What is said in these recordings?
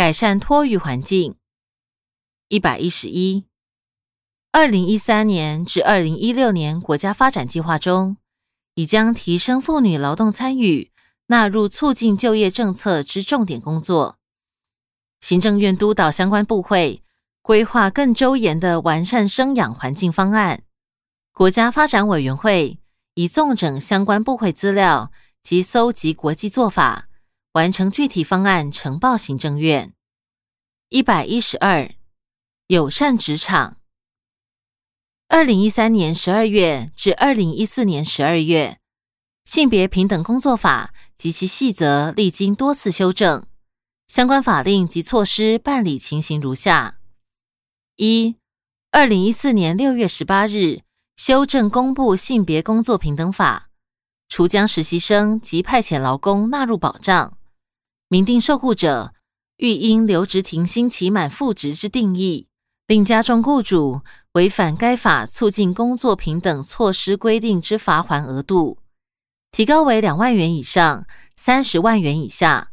改善托育环境。一百一十一，二零一三年至二零一六年国家发展计划中，已将提升妇女劳动参与纳入促进就业政策之重点工作。行政院督导相关部会规划更周延的完善生养环境方案。国家发展委员会已纵整相关部会资料及搜集国际做法。完成具体方案，呈报行政院。一百一十二，友善职场。二零一三年十二月至二零一四年十二月，性别平等工作法及其细则历经多次修正，相关法令及措施办理情形如下：一、二零一四年六月十八日修正公布性别工作平等法，除将实习生及派遣劳工纳入保障。明定受雇者欲因留职停薪期满复职之定义，另加重雇主违反该法促进工作平等措施规定之罚锾额度，提高为两万元以上三十万元以下，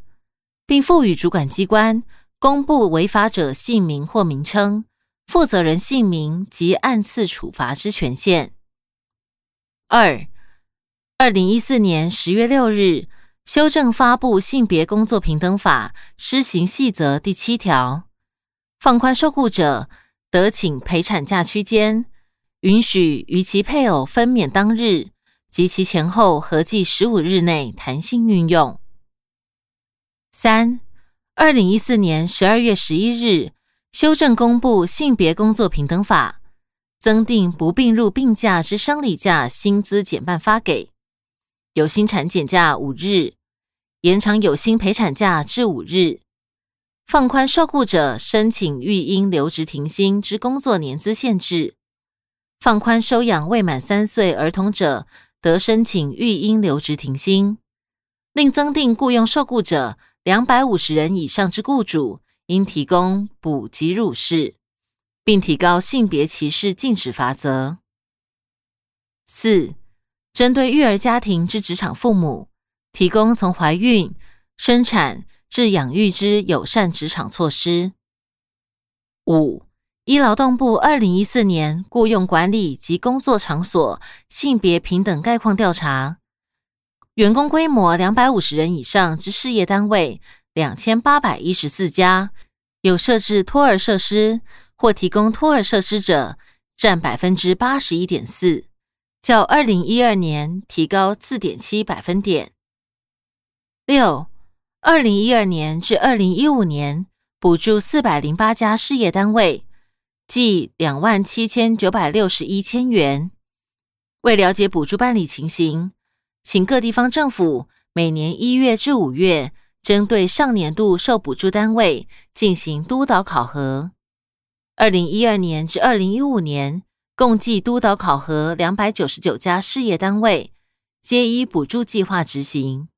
并赋予主管机关公布违法者姓名或名称、负责人姓名及按次处罚之权限。二，二零一四年十月六日。修正发布性别工作平等法施行细则第七条，放宽受雇者得请陪产假区间，允许于其配偶分娩当日及其前后合计十五日内弹性运用。三，二零一四年十二月十一日修正公布性别工作平等法，增订不并入病假之生理假薪资减半发给，有薪产检假五日。延长有薪陪产假至五日，放宽受雇者申请育婴留职停薪之工作年资限制，放宽收养未满三岁儿童者得申请育婴留职停薪，另增订雇佣受雇者两百五十人以上之雇主应提供补给乳室，并提高性别歧视禁止罚则。四、针对育儿家庭之职场父母。提供从怀孕、生产至养育之友善职场措施。五、依劳动部二零一四年雇佣管理及工作场所性别平等概况调查，员工规模两百五十人以上之事业单位两千八百一十四家，有设置托儿设施或提供托儿设施者占百分之八十一点四，较二零一二年提高四点七百分点。六，二零一二年至二零一五年补助四百零八家事业单位，计两万七千九百六十一千元。为了解补助办理情形，请各地方政府每年一月至五月，针对上年度受补助单位进行督导考核。二零一二年至二零一五年，共计督导考核两百九十九家事业单位，皆依补助计划执行。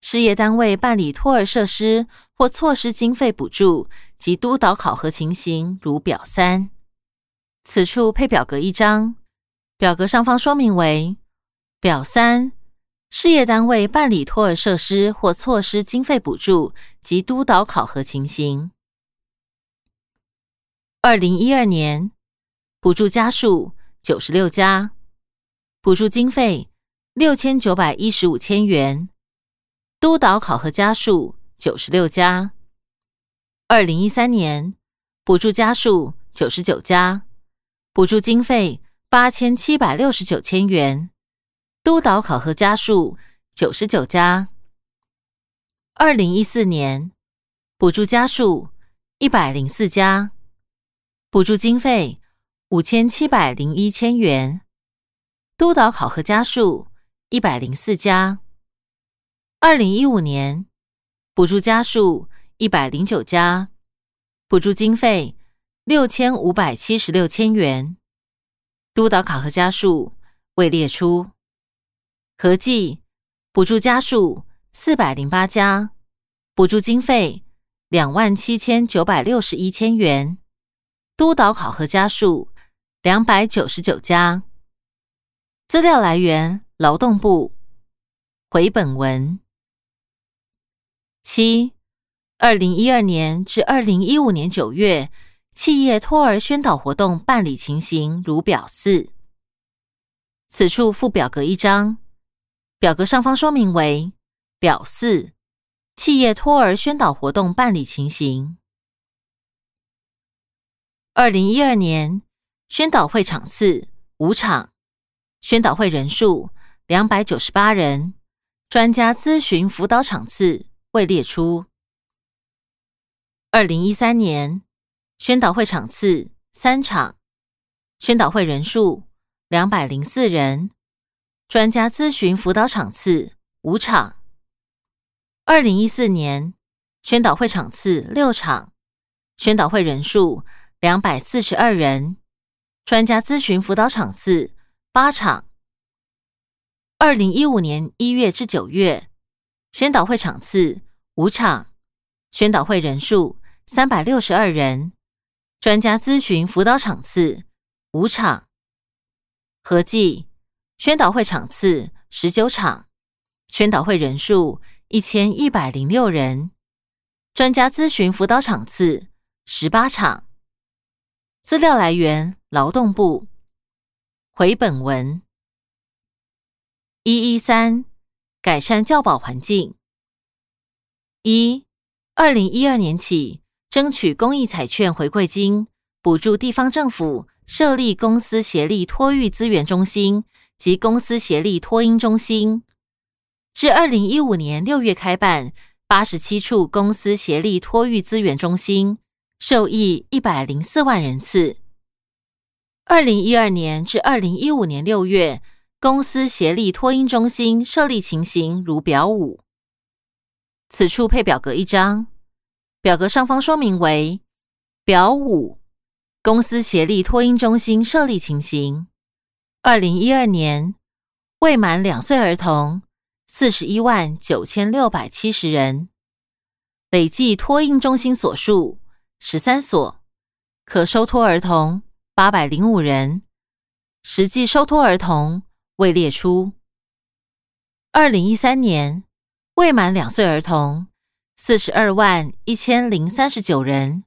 事业单位办理托儿设施或措施经费补助及督导考核情形，如表三。此处配表格一张，表格上方说明为表三：事业单位办理托儿设施或措施经费补助及督导考核情形。二零一二年补助家数九十六家，补助经费六千九百一十五千元。督导考核家数九十六家，二零一三年补助家数九十九家，补助经费八千七百六十九千元。督导考核家数九十九家，二零一四年补助家数一百零四家，补助经费五千七百零一千元。督导考核家数一百零四家。二零一五年，补助家数一百零九家，补助经费六千五百七十六千元。督导考核家数未列出，合计补助家数四百零八家，补助经费两万七千九百六十一千元。督导考核家数两百九十九家。资料来源：劳动部。回本文。七，二零一二年至二零一五年九月，企业托儿宣导活动办理情形如表四。此处附表格一张，表格上方说明为表四：企业托儿宣导活动办理情形。二零一二年宣导会场次五场，宣导会人数两百九十八人，专家咨询辅导场次未列出。二零一三年，宣导会场次三场，宣导会人数两百零四人，专家咨询辅导场次五场。二零一四年，宣导会场次六场，宣导会人数两百四十二人，专家咨询辅导场次八场。二零一五年一月至九月，宣导会场次五场，宣导会人数。三百六十二人，专家咨询辅导场次五场，合计宣导会场次十九场，宣导会人数一千一百零六人，专家咨询辅导场次十八场。资料来源：劳动部。回本文一一三，改善教保环境。一，二零一二年起。争取公益彩券回馈金，补助地方政府设立公司协力托育资源中心及公司协力托婴中心。至二零一五年六月开办八十七处公司协力托育资源中心，受益一百零四万人次。二零一二年至二零一五年六月，公司协力托婴中心设立情形如表五。此处配表格一张。表格上方说明为表五，公司协力托婴中心设立情形：二零一二年未满两岁儿童四十一万九千六百七十人，累计托婴中心所数十三所，可收托儿童八百零五人，实际收托儿童未列出。二零一三年未满两岁儿童。四十二万一千零三十九人，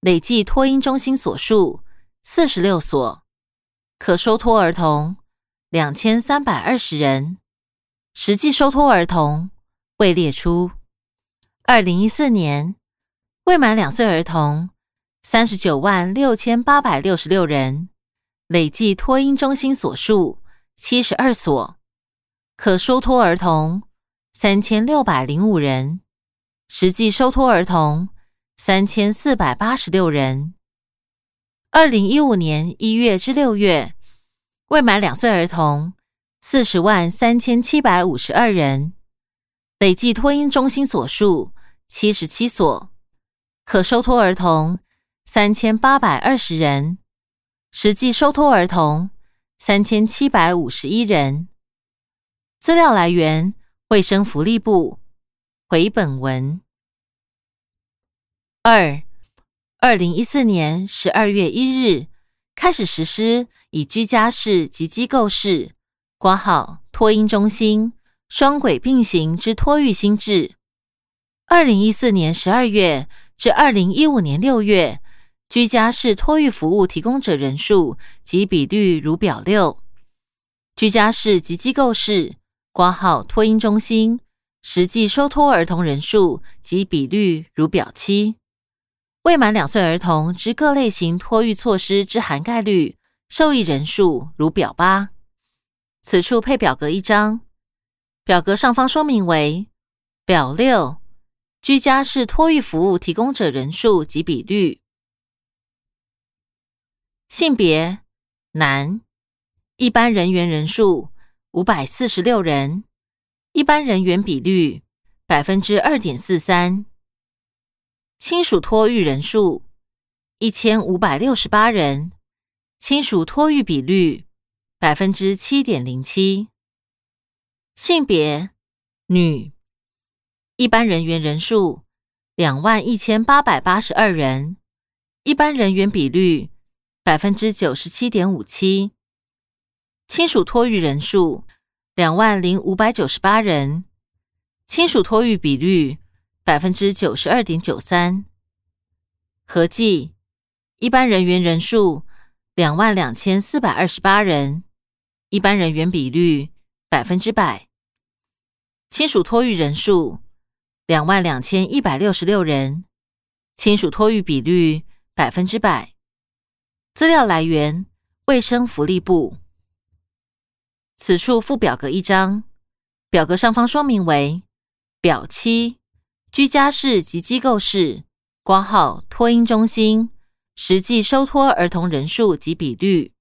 累计托婴中心所数四十六所，可收托儿童两千三百二十人，实际收托儿童未列出。二零一四年未满两岁儿童三十九万六千八百六十六人，累计托婴中心所数七十二所，可收托儿童三千六百零五人。实际收托儿童三千四百八十六人。二零一五年一月至六月，未满两岁儿童四十万三千七百五十二人，累计托婴中心所数七十七所，可收托儿童三千八百二十人，实际收托儿童三千七百五十一人。资料来源：卫生福利部。回本文二，二零一四年十二月一日开始实施以居家式及机构式挂号托婴中心双轨并行之托育新制。二零一四年十二月至二零一五年六月，居家式托育服务提供者人数及比率如表六。居家式及机构式挂号托婴中心。实际收托儿童人数及比率如表七，未满两岁儿童之各类型托育措施之涵盖率、受益人数如表八。此处配表格一张，表格上方说明为表六：居家式托育服务提供者人数及比率。性别男，一般人员人数五百四十六人。一般人员比率百分之二点四三，亲属托育人数一千五百六十八人，亲属托育比率百分之七点零七。性别女，一般人员人数两万一千八百八十二人，一般人员比率百分之九十七点五七，亲属托育人数。两万零五百九十八人，亲属托育比率百分之九十二点九三。合计一般人员人数两万两千四百二十八人，一般人员比率百分之百。亲属托育人数两万两千一百六十六人，亲属托育比率百分之百。资料来源：卫生福利部。此处附表格一张，表格上方说明为表七：居家式及机构式挂号托婴中心实际收托儿童人数及比率。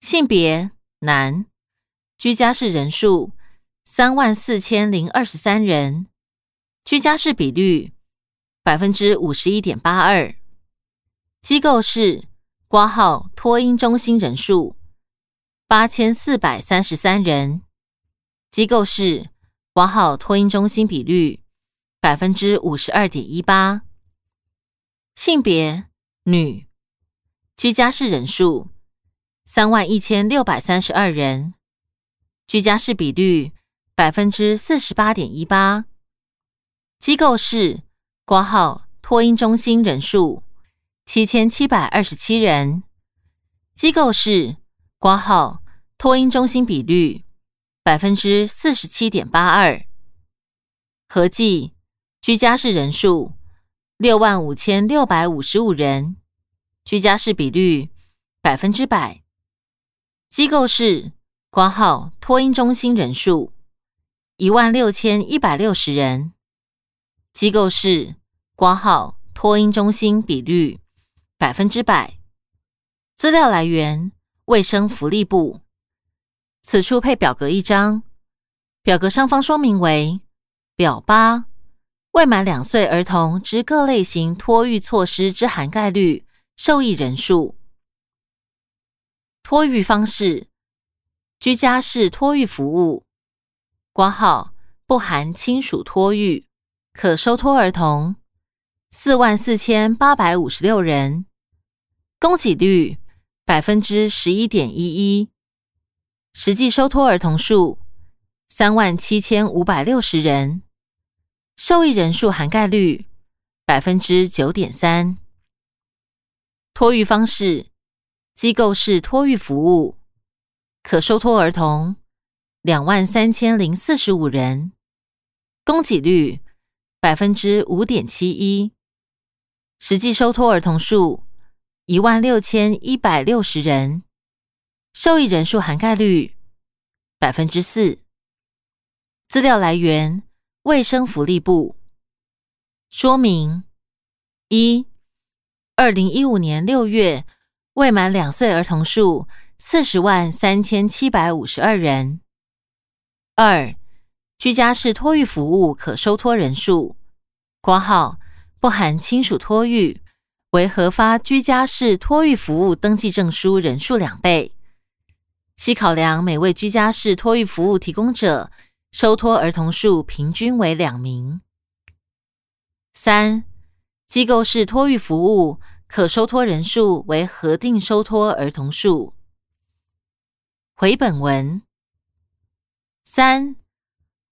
性别男，居家式人数。三万四千零二十三人，居家式比率百分之五十一点八二。机构式挂号托婴中心人数八千四百三十三人，机构式挂号托婴中心比率百分之五十二点一八。性别女，居家式人数三万一千六百三十二人，居家式比率。百分之四十八点一八，机构式挂号托婴中心人数七千七百二十七人，机构式挂号托婴中心比率百分之四十七点八二，合计居家式人数六万五千六百五十五人，居家式比率百分之百，机构式挂号托婴中心人数。一万六千一百六十人，机构式挂号托婴中心比率百分之百。资料来源：卫生福利部。此处配表格一张，表格上方说明为表八：未满两岁儿童之各类型托育措施之涵盖率、受益人数。托育方式：居家式托育服务。挂号不含亲属托育，可收托儿童四万四千八百五十六人，供给率百分之十一点一一，实际收托儿童数三万七千五百六十人，受益人数涵盖率百分之九点三。托育方式：机构式托育服务，可收托儿童。两万三千零四十五人，供给率百分之五点七一，实际收托儿童数一万六千一百六十人，受益人数涵盖率百分之四。资料来源：卫生福利部。说明一：二零一五年六月，未满两岁儿童数四十万三千七百五十二人。二、居家式托育服务可收托人数（括号不含亲属托育）为核发居家式托育服务登记证书人数两倍。需考量每位居家式托育服务提供者收托儿童数平均为两名。三、机构式托育服务可收托人数为核定收托儿童数。回本文。三，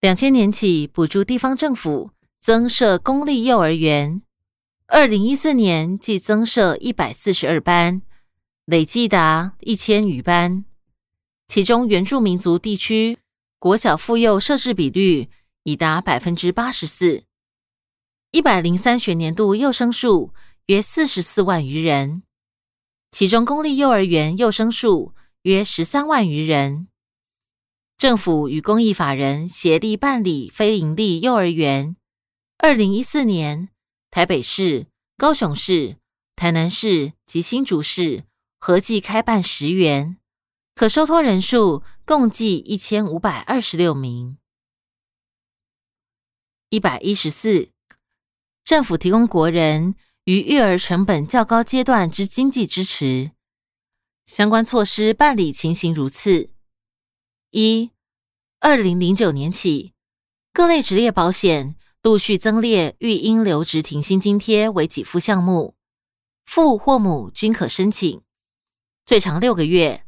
两千年起补助地方政府增设公立幼儿园，二零一四年即增设一百四十二班，累计达一千余班。其中原住民族地区国小妇幼设置比率已达百分之八十四，一百零三学年度幼生数约四十四万余人，其中公立幼儿园幼生数约十三万余人。政府与公益法人协力办理非营利幼儿园。二零一四年，台北市、高雄市、台南市及新竹市合计开办十园，可收托人数共计一千五百二十六名。一百一十四，政府提供国人于育儿成本较高阶段之经济支持，相关措施办理情形如次。一、二零零九年起，各类职业保险陆续增列育婴留职停薪津贴为给付项目，父或母均可申请，最长六个月，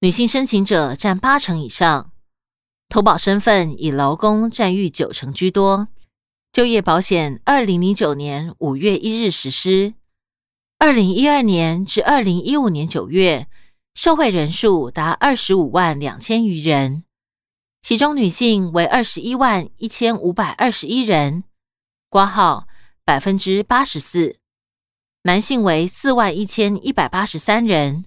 女性申请者占八成以上，投保身份以劳工占逾九成居多。就业保险二零零九年五月一日实施，二零一二年至二零一五年九月，受惠人数达二十五万两千余人，其中女性为二十一万一千五百二十一人，挂号百分之八十四；男性为四万一千一百八十三人，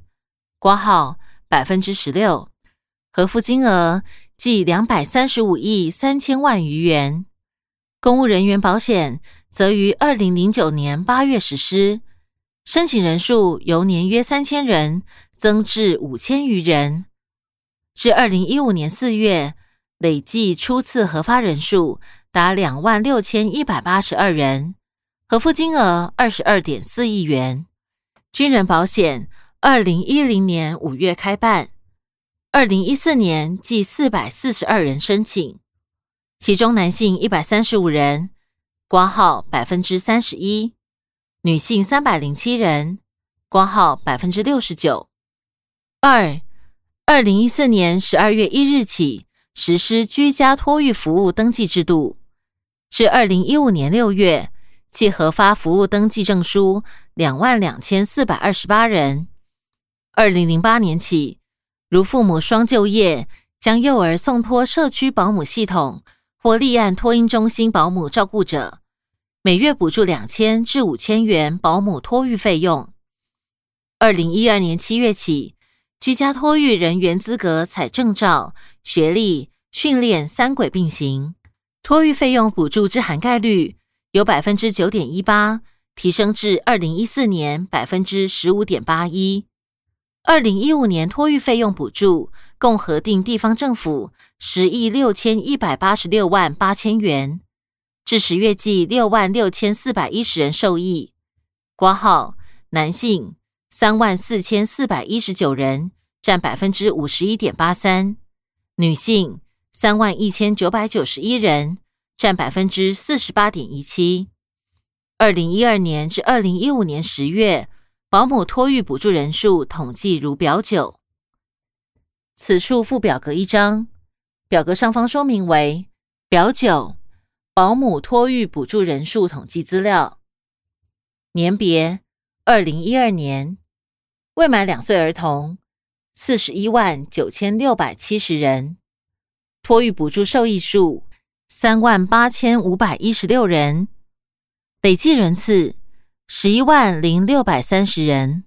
挂号百分之十六，合付金额计两百三十五亿三千万余元。公务人员保险则于二零零九年八月实施，申请人数由年约三千人增至五千余人。至二零一五年四月，累计初次核发人数达两万六千一百八十二人，核付金额二十二点四亿元。军人保险二零一零年五月开办，二零一四年计四百四十二人申请。其中男性一百三十五人，挂号百分之三十一；女性三百零七人，挂号百分之六十九。二，二零一四年十二月一日起实施居家托育服务登记制度，至二零一五年六月，即核发服务登记证书两万两千四百二十八人。二零零八年起，如父母双就业，将幼儿送托社区保姆系统。或立案托婴中心保姆照顾者，每月补助两千至五千元保姆托育费用。二零一二年七月起，居家托育人员资格采证照、学历、训练三轨并行，托育费用补助之涵盖率由百分之九点一八提升至二零一四年百分之十五点八一。二零一五年托育费用补助共核定地方政府十亿六千一百八十六万八千元，至十月计六万六千四百一十人受益。挂号男性三万四千四百一十九人，占百分之五十一点八三；女性三万一千九百九十一人，占百分之四十八点一七。二零一二年至二零一五年十月。保姆托育补助人数统计如表九，此处附表格一张，表格上方说明为表九保姆托育补助人数统计资料，年别二零一二年，未满两岁儿童四十一万九千六百七十人，托育补助受益数三万八千五百一十六人，累计人次。十一万零六百三十人，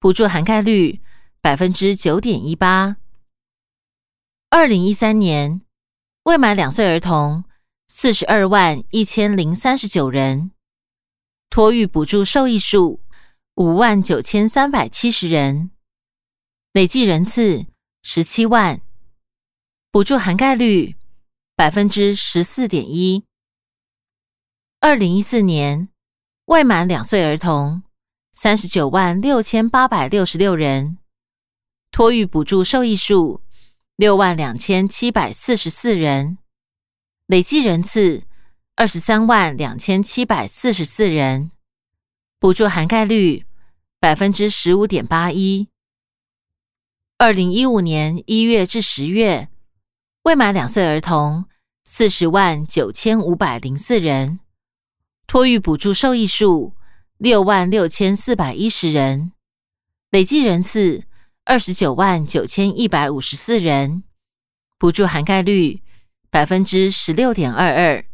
补助涵盖率百分之九点一八。二零一三年，未满两岁儿童四十二万一千零三十九人，托育补助受益数五万九千三百七十人，累计人次十七万，补助涵盖率百分之十四点一。二零一四年。未满两岁儿童三十九万六千八百六十六人，托育补助受益数六万两千七百四十四人，累计人次二十三万两千七百四十四人，补助涵盖率百分之十五点八一。二零一五年一月至十月，未满两岁儿童四十万九千五百零四人。托育补助受益数六万六千四百一十人，累计人次二十九万九千一百五十四人，补助涵盖率百分之十六点二二。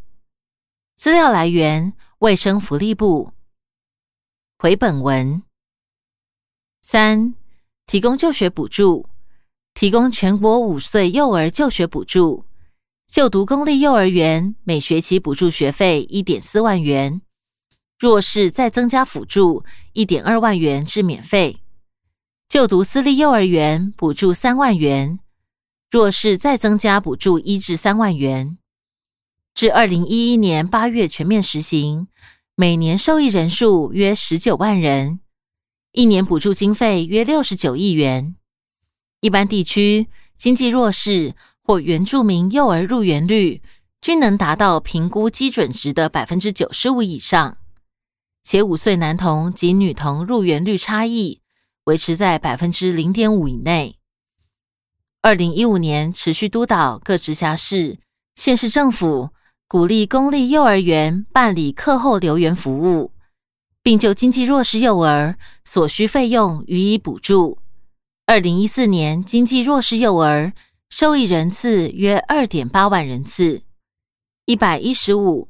资料来源：卫生福利部。回本文三，提供就学补助，提供全国五岁幼儿就学补助。就读公立幼儿园，每学期补助学费一点四万元；若是再增加辅助一点二万元至免费。就读私立幼儿园，补助三万元；若是再增加补助一至三万元。至二零一一年八月全面实行，每年受益人数约十九万人，一年补助经费约六十九亿元。一般地区经济弱势。或原住民幼儿入园率均能达到评估基准值的百分之九十五以上，且五岁男童及女童入园率差异维持在百分之零点五以内。二零一五年持续督导各直辖市、县市政府鼓励公立幼儿园办理课后留园服务，并就经济弱势幼儿所需费用予以补助。二零一四年，经济弱势幼儿受益人次约二点八万人次。一百一十五，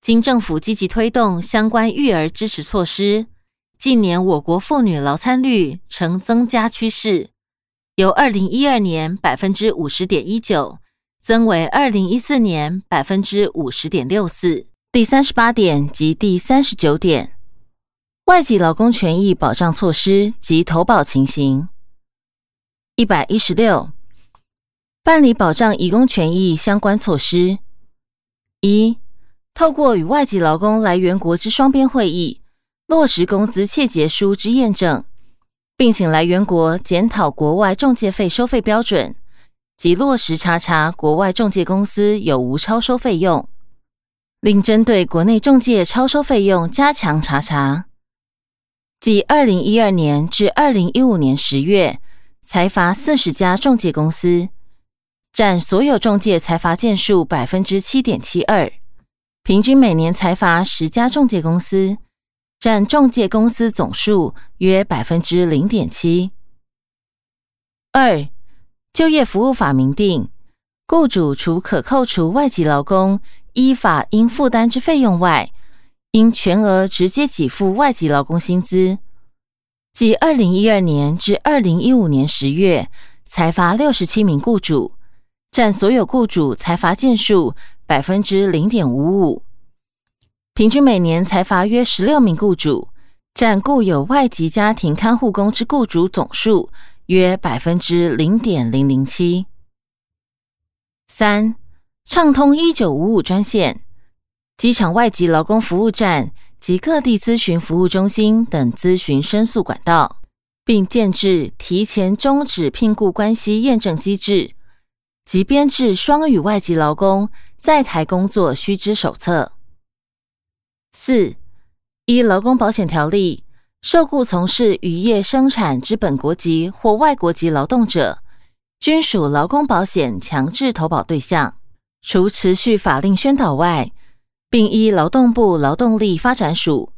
经政府积极推动相关育儿支持措施，近年我国妇女劳参率呈增加趋势，由二零一二年百分之五十点一九。增为二零一四年百分之五十点六四。第三十八点及第三十九点，外籍劳工权益保障措施及投保情形。一百一十六，办理保障移工权益相关措施。一，透过与外籍劳工来源国之双边会议，落实工资切结书之验证，并请来源国检讨国外中介费收费标准。及落实查查国外中介公司有无超收费用，另针对国内中介超收费用加强查查。即二零一二年至二零一五年十月，裁罚四十家中介公司，占所有中介裁罚件数百分之七点七二，平均每年裁罚十家中介公司，占中介公司总数约百分之零点七二。就业服务法明定，雇主除可扣除外籍劳工依法应负担之费用外，应全额直接给付外籍劳工薪资。即二零一二年至二零一五年十月，裁罚六十七名雇主，占所有雇主裁罚件数百分之零点五五，平均每年裁罚约十六名雇主，占固有外籍家庭看护工之雇主总数。约百分之零点零零七。三、畅通一九五五专线、机场外籍劳工服务站及各地咨询服务中心等咨询申诉管道，并建制提前终止聘雇关系验证机制及编制双语外籍劳工在台工作须知手册。四、依劳工保险条例。受雇从事渔业生产之本国籍或外国籍劳动者，均属劳工保险强制投保对象。除持续法令宣导外，并依劳动部劳动力发展署、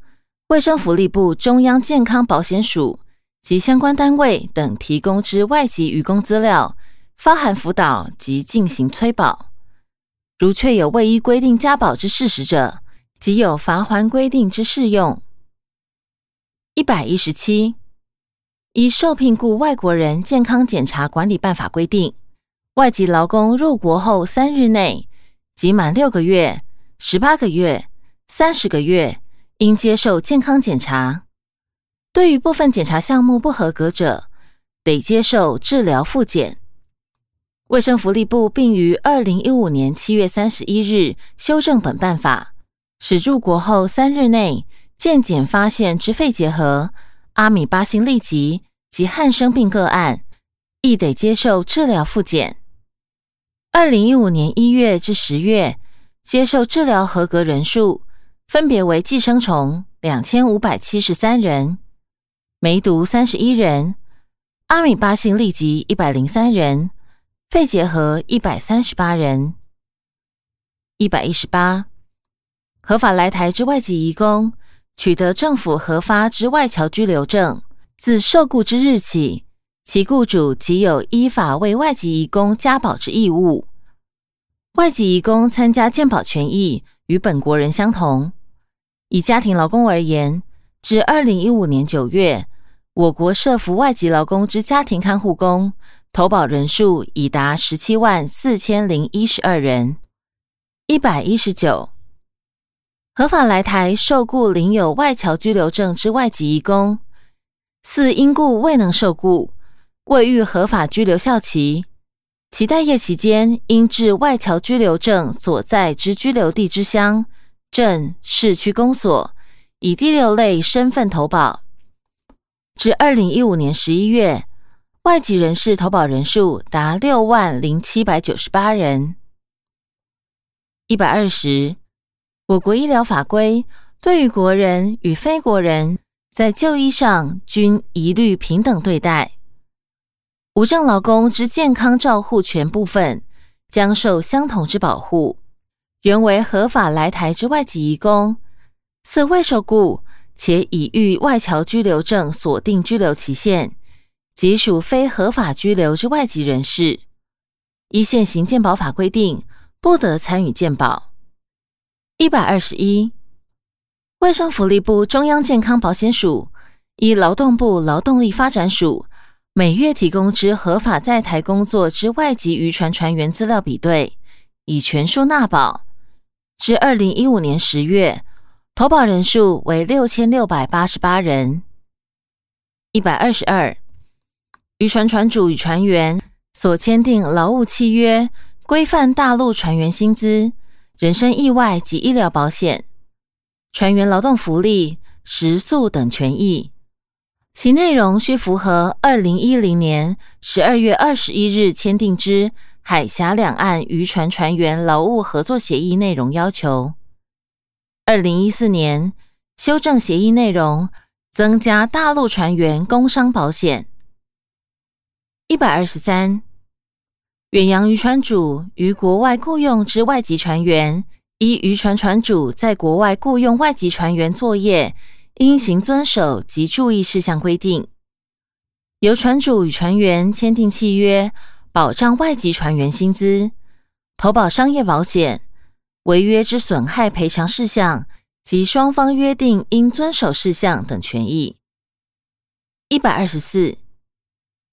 卫生福利部中央健康保险署及相关单位等提供之外籍渔工资料，发函辅导及进行催保。如确有未依规定加保之事实者，即有罚还规定之适用。一百一十七，依受聘雇外国人健康检查管理办法规定，外籍劳工入国后三日内，即满六个月、十八个月、三十个月，应接受健康检查。对于部分检查项目不合格者，得接受治疗复检。卫生福利部并于二零一五年七月三十一日修正本办法，使入国后三日内。健检发现之肺结核、阿米巴性痢疾及汉生病个案，亦得接受治疗复检。二零一五年一月至十月，接受治疗合格人数分别为寄生虫两千五百七十三人，梅毒三十一人，阿米巴性痢疾一百零三人，肺结核一百三十八人。一百一十八，合法来台之外籍移工。取得政府核发之外侨居留证，自受雇之日起，其雇主即有依法为外籍移工加保之义务。外籍移工参加健保权益与本国人相同。以家庭劳工而言，至二零一五年九月，我国设服外籍劳工之家庭看护工投保人数已达十七万四千零一十二人。一百一十九。合法来台受雇领有外侨居留证之外籍移工，四因故未能受雇，未遇合法居留效期，其待业期间应至外侨居留证所在之居留地之乡镇市区公所，以第六类身份投保。至二零一五年十一月，外籍人士投保人数达六万零七百九十八人。一百二十。我国医疗法规对于国人与非国人在就医上均一律平等对待，无证劳工之健康照护权部分将受相同之保护，原为合法来台之外籍移工，似未受雇且已遇外侨居留证锁定居留期限，即属非合法居留之外籍人士，依现行健保法规定，不得参与健保。一百二十一，卫生福利部中央健康保险署依劳动部劳动力发展署每月提供之合法在台工作之外籍渔船船员资料比对，已全数纳保。至二零一五年十月，投保人数为六千六百八十八人。一百二十二，渔船船主与船员所签订劳务契约，规范大陆船员薪资、人身意外及医疗保险、船员劳动福利、食宿等权益。其内容需符合二零一零年十二月二十一日签订之。海峡两岸渔船船员劳务合作协议内容要求。二零一四年修正协议内容，增加大陆船员工伤保险。一百二十三，远洋渔船主于国外雇用之外籍船员，依渔船船主在国外雇用外籍船员作业，应行遵守及注意事项规定。由船主与船员签订契约。保障外籍船员薪资、投保商业保险、违约之损害赔偿事项及双方约定应遵守事项等权益。一百二十四，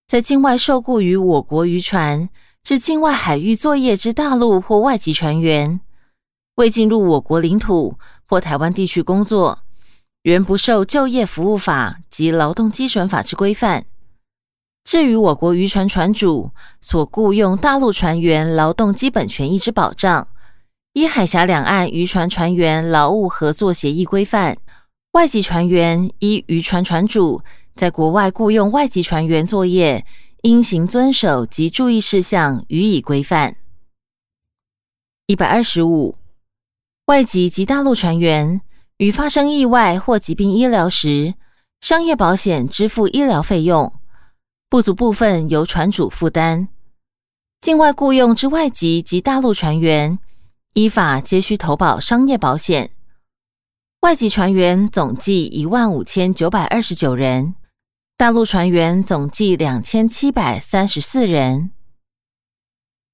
在境外受雇于我国渔船至境外海域作业之大陆或外籍船员，未进入我国领土或台湾地区工作，原不受就业服务法及劳动基准法之规范。至于我国渔船船主所雇用大陆船员劳动基本权益之保障，依海峡两岸渔船船员劳务合作协议规范；外籍船员依渔船船主在国外雇用外籍船员作业，应行遵守及注意事项予以规范。一百二十五，外籍及大陆船员于发生意外或疾病医疗时，商业保险支付医疗费用。不足部分由船主负担。境外雇佣之外籍及大陆船员，依法皆需投保商业保险。外籍船员总计一万五千九百二十九人，大陆船员总计两千七百三十四人。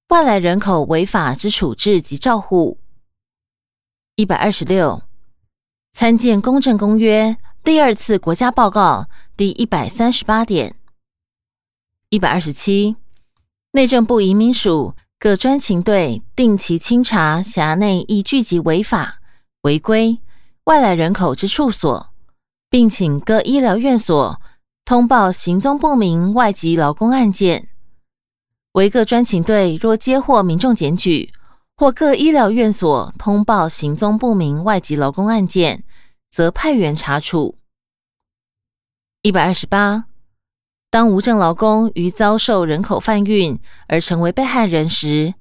外来人口违法之处置及照护。一百二十六，参见《公正公约》第二次国家报告第一百三十八点。一百二十七，内政部移民署各专勤队定期清查辖内易聚集违法、违规外来人口之处所，并请各医疗院所通报行踪不明外籍劳工案件。为各专勤队若接获民众检举，或各医疗院所通报行踪不明外籍劳工案件，则派员查处。一百二十八。当无证劳工于遭受人口贩运而成为被害人时，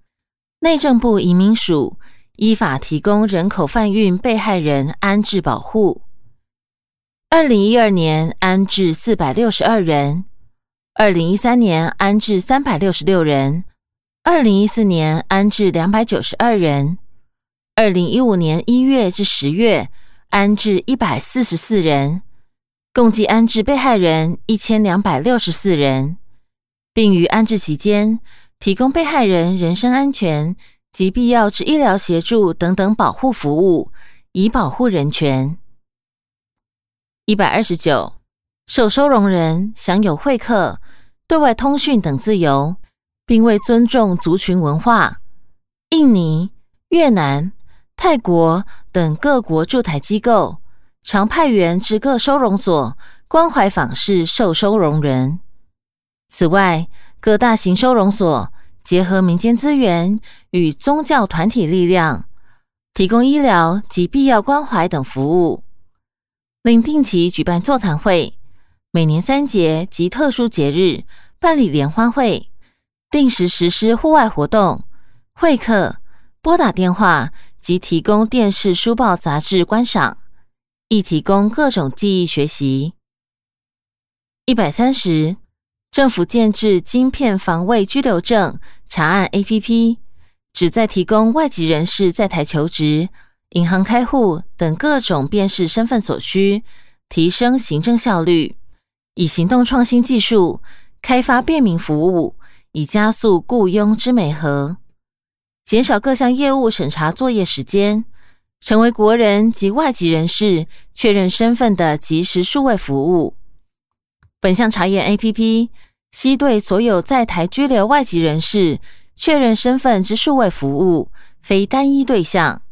内政部移民署依法提供人口贩运被害人安置保护。二零一二年安置四百六十二人，二零一三年安置三百六十六人，二零一四年安置两百九十二人，二零一五年一月至十月安置一百四十四人。共计安置被害人一千两百六十四人，并于安置期间提供被害人人身安全及必要之医疗协助等等保护服务，以保护人权。一百二十九，受收容人享有会客、对外通讯等自由，并未尊重族群文化。印尼、越南、泰国等各国驻台机构。常派员至各收容所关怀访视受收容人。此外，各大型收容所结合民间资源与宗教团体力量，提供医疗及必要关怀等服务，另定期举办座谈会，每年三节及特殊节日办理联欢会，定时实施户外活动、会客、拨打电话及提供电视、书报、杂志观赏。亦提供各种记忆学习。一百三十，政府建制晶片防卫居留证查案 A P P，旨在提供外籍人士在台求职、银行开户等各种辨识身份所需，提升行政效率，以行动创新技术开发便民服务，以加速雇佣之美和，减少各项业务审查作业时间。成为国人及外籍人士确认身份的即时数位服务。本项查验 APP 悉对所有在台居留外籍人士确认身份之数位服务，非单一对象。